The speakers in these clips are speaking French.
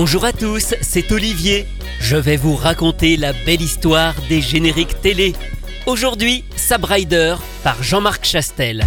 Bonjour à tous, c'est Olivier. Je vais vous raconter la belle histoire des génériques télé. Aujourd'hui, Sab Rider par Jean-Marc Chastel.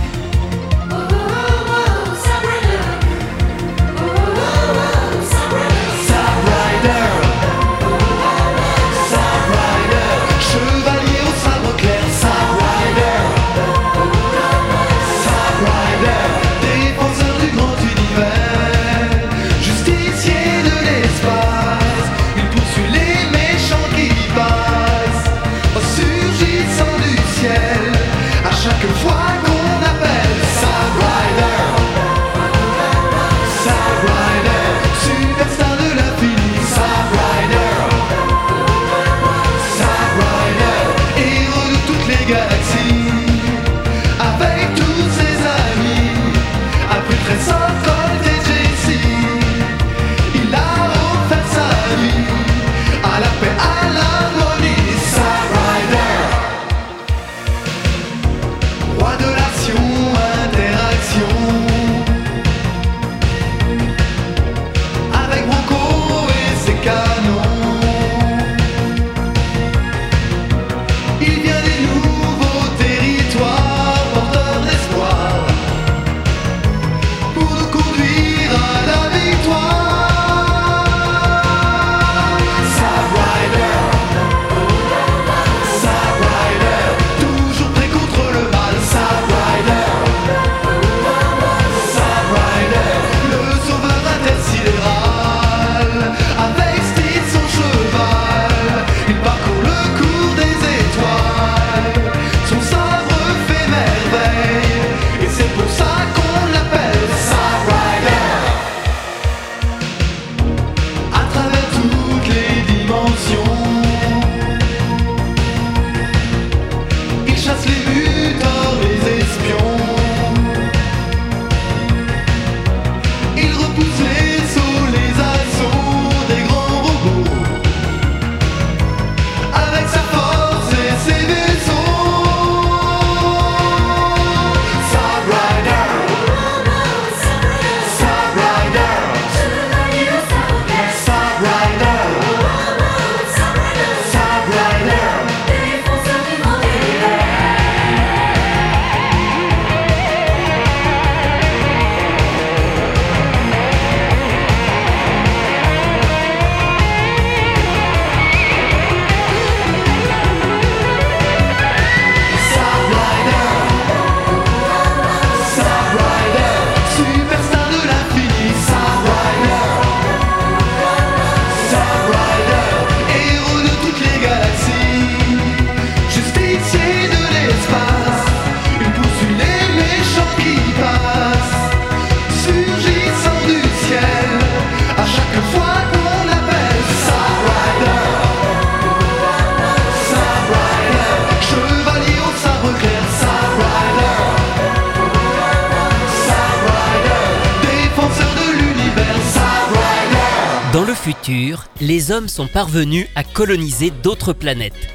Dans le futur, les hommes sont parvenus à coloniser d'autres planètes.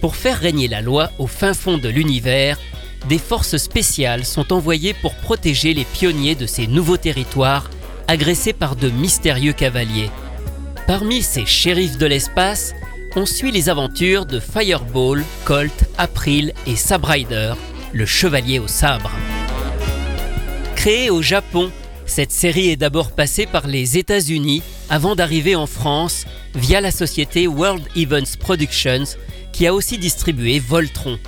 Pour faire régner la loi au fin fond de l'univers, des forces spéciales sont envoyées pour protéger les pionniers de ces nouveaux territoires agressés par de mystérieux cavaliers. Parmi ces shérifs de l'espace, on suit les aventures de Fireball, Colt, April et Sab Rider, le chevalier au sabre. Créée au Japon, cette série est d'abord passée par les États-Unis avant d'arriver en France via la société World Events Productions qui a aussi distribué Voltron.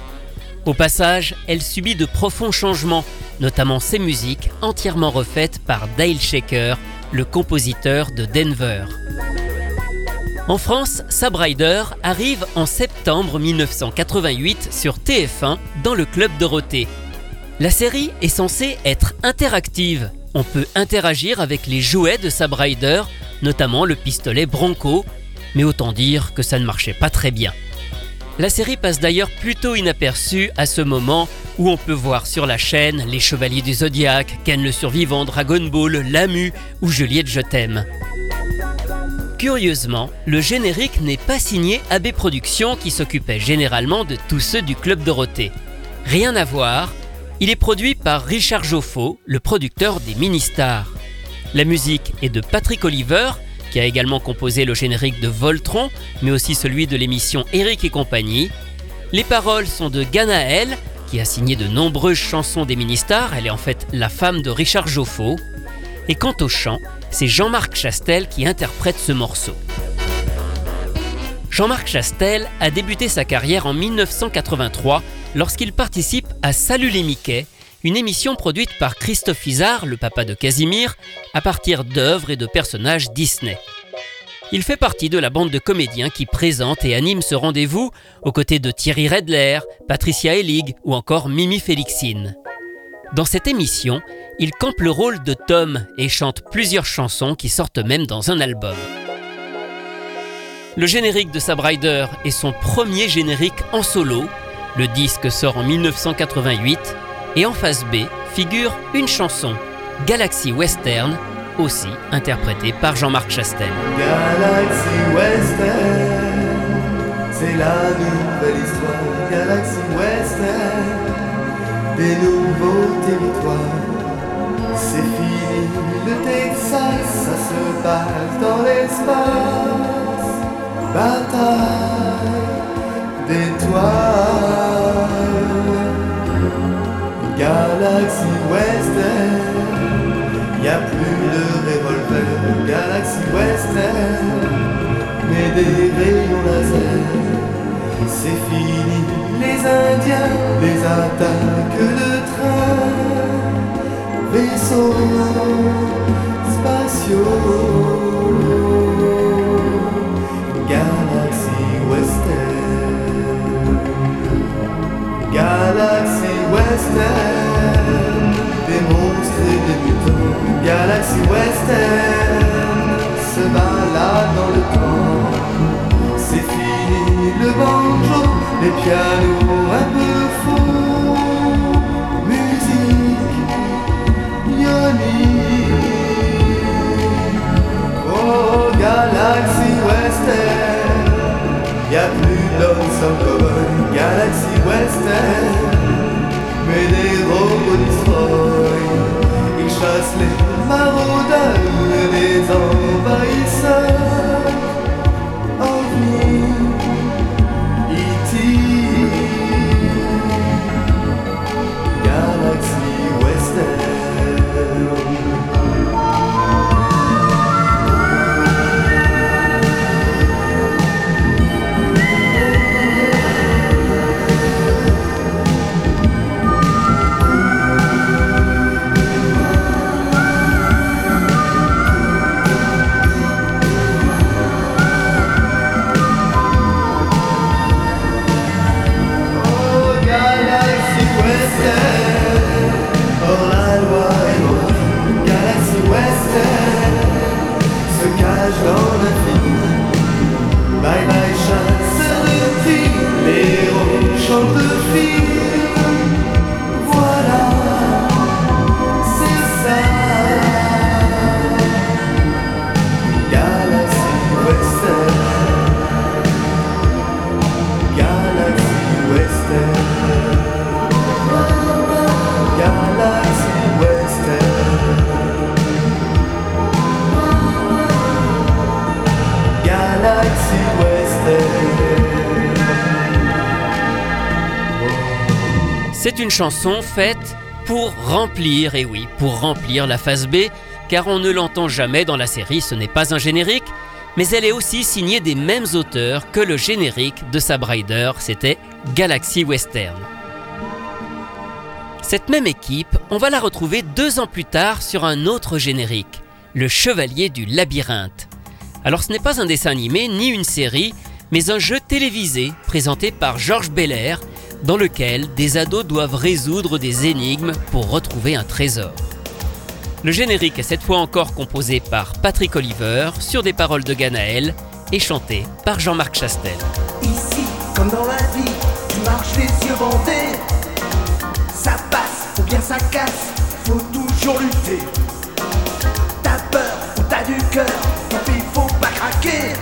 Au passage, elle subit de profonds changements, notamment ses musiques entièrement refaites par Dale Shaker, le compositeur de Denver. En France, Sab Rider arrive en septembre 1988 sur TF1 dans le Club Dorothée. La série est censée être interactive. On peut interagir avec les jouets de Sab Rider, notamment le pistolet Bronco, mais autant dire que ça ne marchait pas très bien. La série passe d'ailleurs plutôt inaperçue à ce moment où on peut voir sur la chaîne les Chevaliers du Zodiaque, Ken le Survivant, Dragon Ball, Lamu ou Juliette Je t'aime. Curieusement, le générique n'est pas signé AB Productions qui s'occupait généralement de tous ceux du Club Dorothée. Rien à voir, il est produit par Richard Joffo, le producteur des Mini-Stars. La musique est de Patrick Oliver, qui a également composé le générique de Voltron, mais aussi celui de l'émission Eric et compagnie. Les paroles sont de Ganaël, qui a signé de nombreuses chansons des mini-stars, elle est en fait la femme de Richard Joffo. Et quant au chant, c'est Jean-Marc Chastel qui interprète ce morceau. Jean-Marc Chastel a débuté sa carrière en 1983 lorsqu'il participe à Salut les Mickey, une émission produite par Christophe Izard, le papa de Casimir, à partir d'œuvres et de personnages Disney. Il fait partie de la bande de comédiens qui présente et anime ce rendez-vous aux côtés de Thierry Redler, Patricia Elig ou encore Mimi Félixine. Dans cette émission, il campe le rôle de Tom et chante plusieurs chansons qui sortent même dans un album. Le générique de Sab Rider est son premier générique en solo. Le disque sort en 1988 et en face B figure une chanson, Galaxy Western, aussi interprétée par Jean-Marc Chastel. Galaxy Western, c'est la nouvelle histoire. Galaxy Western, des nouveaux territoires. C'est fini le Texas, ça se passe dans l'espace. Bataille d'étoiles. Galaxy Western, y a plus de revolver. Galaxy Western, mais des rayons laser. C'est fini, les Indiens, les attaques de train, vaisseaux spatiaux. Western, des monstres et des mutants. Galaxy Western se balade dans le temps. C'est fini le banjo, les pianos un peu faux. Musique ionique. Oh, Galaxy Western, y a plus d'hommes sans cowboy. Galaxy Western, les maraudeurs les envahisseurs. C'est une chanson faite pour remplir, et oui, pour remplir la phase B, car on ne l'entend jamais dans la série, ce n'est pas un générique, mais elle est aussi signée des mêmes auteurs que le générique de Sab Rider, c'était Galaxy Western. Cette même équipe, on va la retrouver deux ans plus tard sur un autre générique, Le Chevalier du Labyrinthe. Alors ce n'est pas un dessin animé ni une série, mais un jeu télévisé présenté par Georges Belair, dans lequel des ados doivent résoudre des énigmes pour retrouver un trésor. Le générique est cette fois encore composé par Patrick Oliver sur des paroles de Ganaël et chanté par Jean-Marc Chastel. Ici, comme dans la vie, tu marches les yeux bandés. Ça passe bien ça casse, faut toujours lutter. T'as peur ou t'as du cœur, faut pas craquer.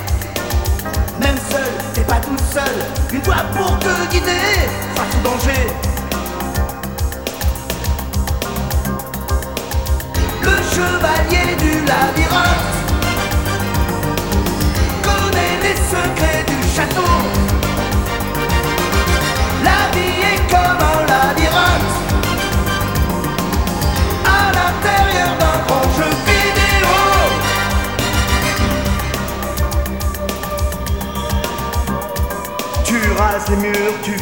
Même seul, t'es pas tout seul, une voix pour te guider face au danger. Le chevalier du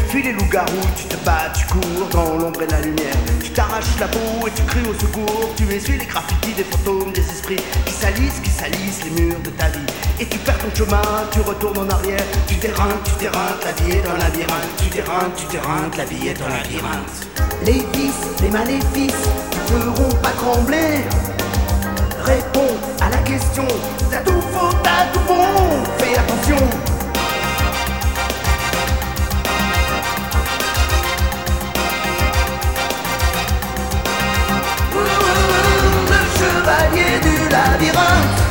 fuis les loups-garous, tu te bats, tu cours dans l'ombre et la lumière. Tu t'arraches la peau et tu cries au secours, tu essuies les graffitis des fantômes, des esprits qui salissent, qui salissent les murs de ta vie. Et tu perds ton chemin, tu retournes en arrière, tu t'éreintes, tu t'éreintes, la vie est un labyrinthe. Tu t'éreintes, tu t'éreintes, la vie est un labyrinthe. Les vices, les maléfices te feront pas trembler. Réponds à la question, t'as tout faux, t'as tout bon. Fais attention. Du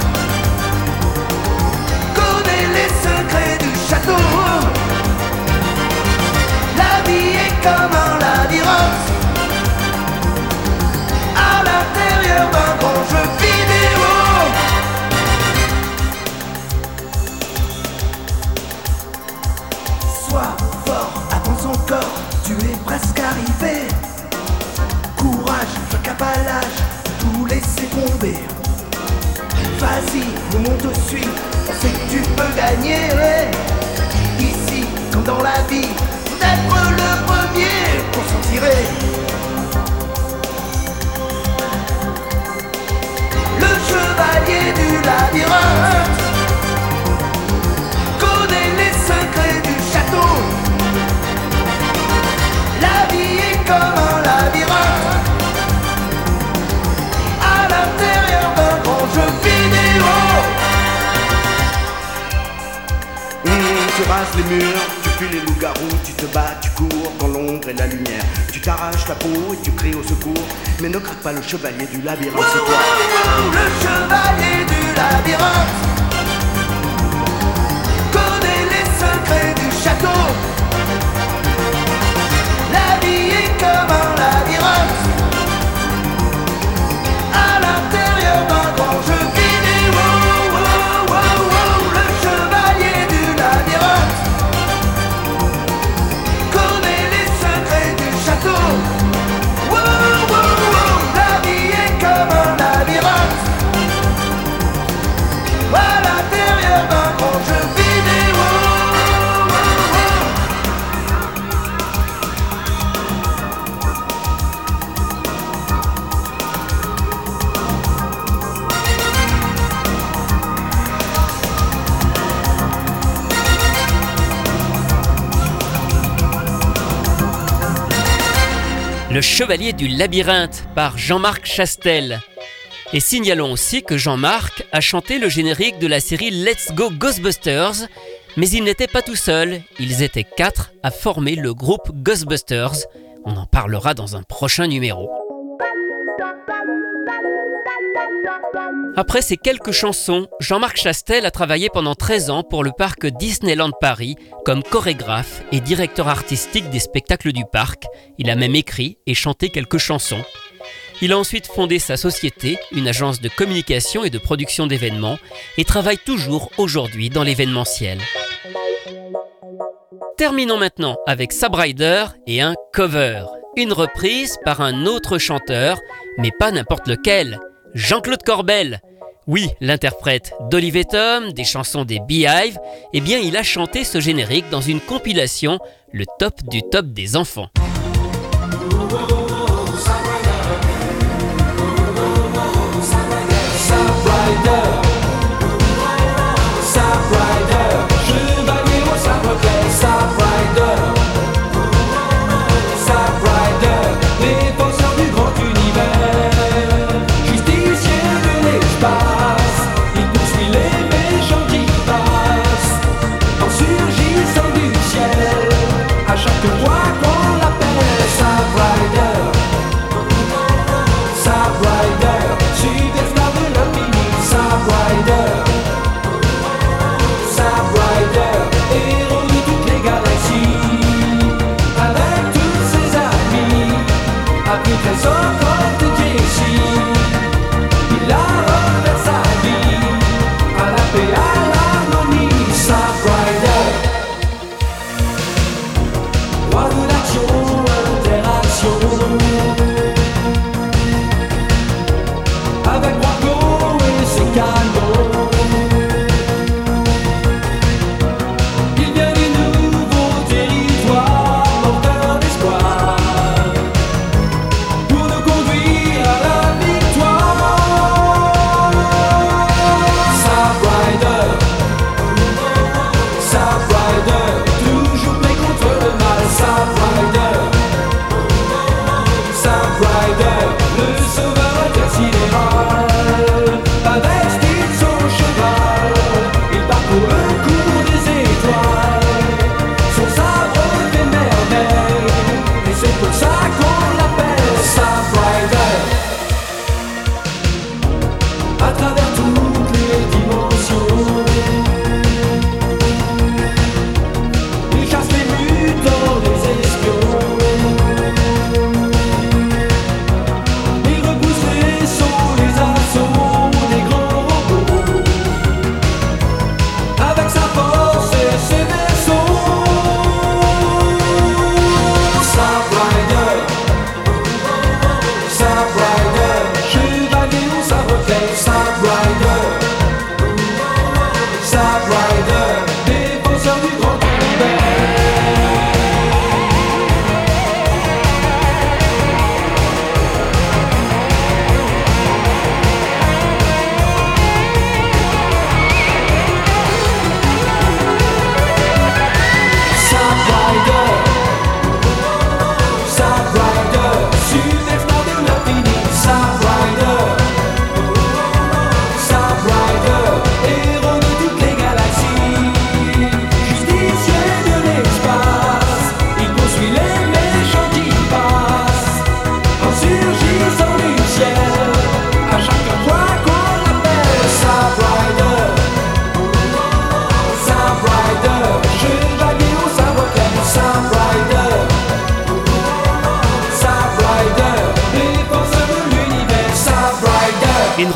dans la vie, faut être le premier pour s'en tirer. T'arraches la peau et tu cries au secours, mais ne craque pas le chevalier du labyrinthe, c'est toi. Le chevalier du labyrinthe Le Chevalier du Labyrinthe par Jean-Marc Chastel. Et signalons aussi que Jean-Marc a chanté le générique de la série Let's Go Ghostbusters, mais il n'était pas tout seul, ils étaient quatre à former le groupe Ghostbusters. On en parlera dans un prochain numéro. Après ces quelques chansons, Jean-Marc Chastel a travaillé pendant 13 ans pour le parc Disneyland Paris comme chorégraphe et directeur artistique des spectacles du parc. Il a même écrit et chanté quelques chansons. Il a ensuite fondé sa société, une agence de communication et de production d'événements, et travaille toujours aujourd'hui dans l'événementiel. Terminons maintenant avec Sabrider et un cover. Une reprise par un autre chanteur, mais pas n'importe lequel. Jean-Claude Corbel. Oui, l'interprète d'Olivier Tom, des chansons des Beehive, eh bien il a chanté ce générique dans une compilation, le top du top des enfants.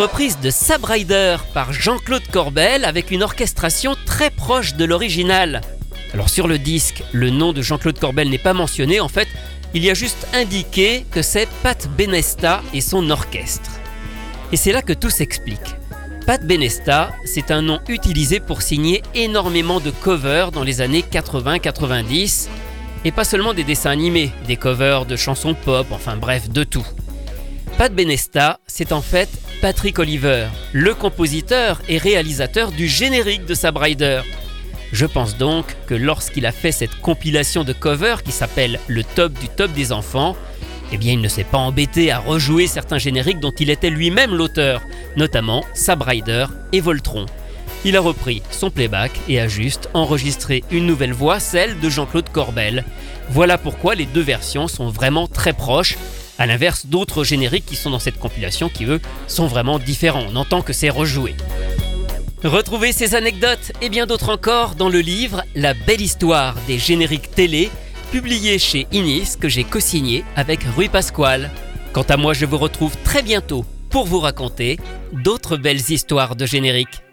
Reprise de Sab Rider par Jean-Claude Corbel avec une orchestration très proche de l'original. Alors sur le disque, le nom de Jean-Claude Corbel n'est pas mentionné, en fait, il y a juste indiqué que c'est Pat Benesta et son orchestre. Et c'est là que tout s'explique. Pat Benesta, c'est un nom utilisé pour signer énormément de covers dans les années 80-90, et pas seulement des dessins animés, des covers de chansons pop, enfin bref, de tout. Pat Benesta, c'est en fait Patrick Oliver, le compositeur et réalisateur du générique de Sab Rider. Je pense donc que lorsqu'il a fait cette compilation de covers qui s'appelle Le top du top des enfants, eh bien il ne s'est pas embêté à rejouer certains génériques dont il était lui-même l'auteur, notamment Sab Rider et Voltron. Il a repris son playback et a juste enregistré une nouvelle voix, celle de Jean-Claude Corbel. Voilà pourquoi les deux versions sont vraiment très proches, à l'inverse d'autres génériques qui sont dans cette compilation qui eux sont vraiment différents. On entend que c'est rejoué. Retrouvez ces anecdotes et bien d'autres encore dans le livre La belle histoire des génériques télé, publié chez Inis que j'ai co-signé avec Rui Pasquale. Quant à moi, je vous retrouve très bientôt pour vous raconter d'autres belles histoires de génériques.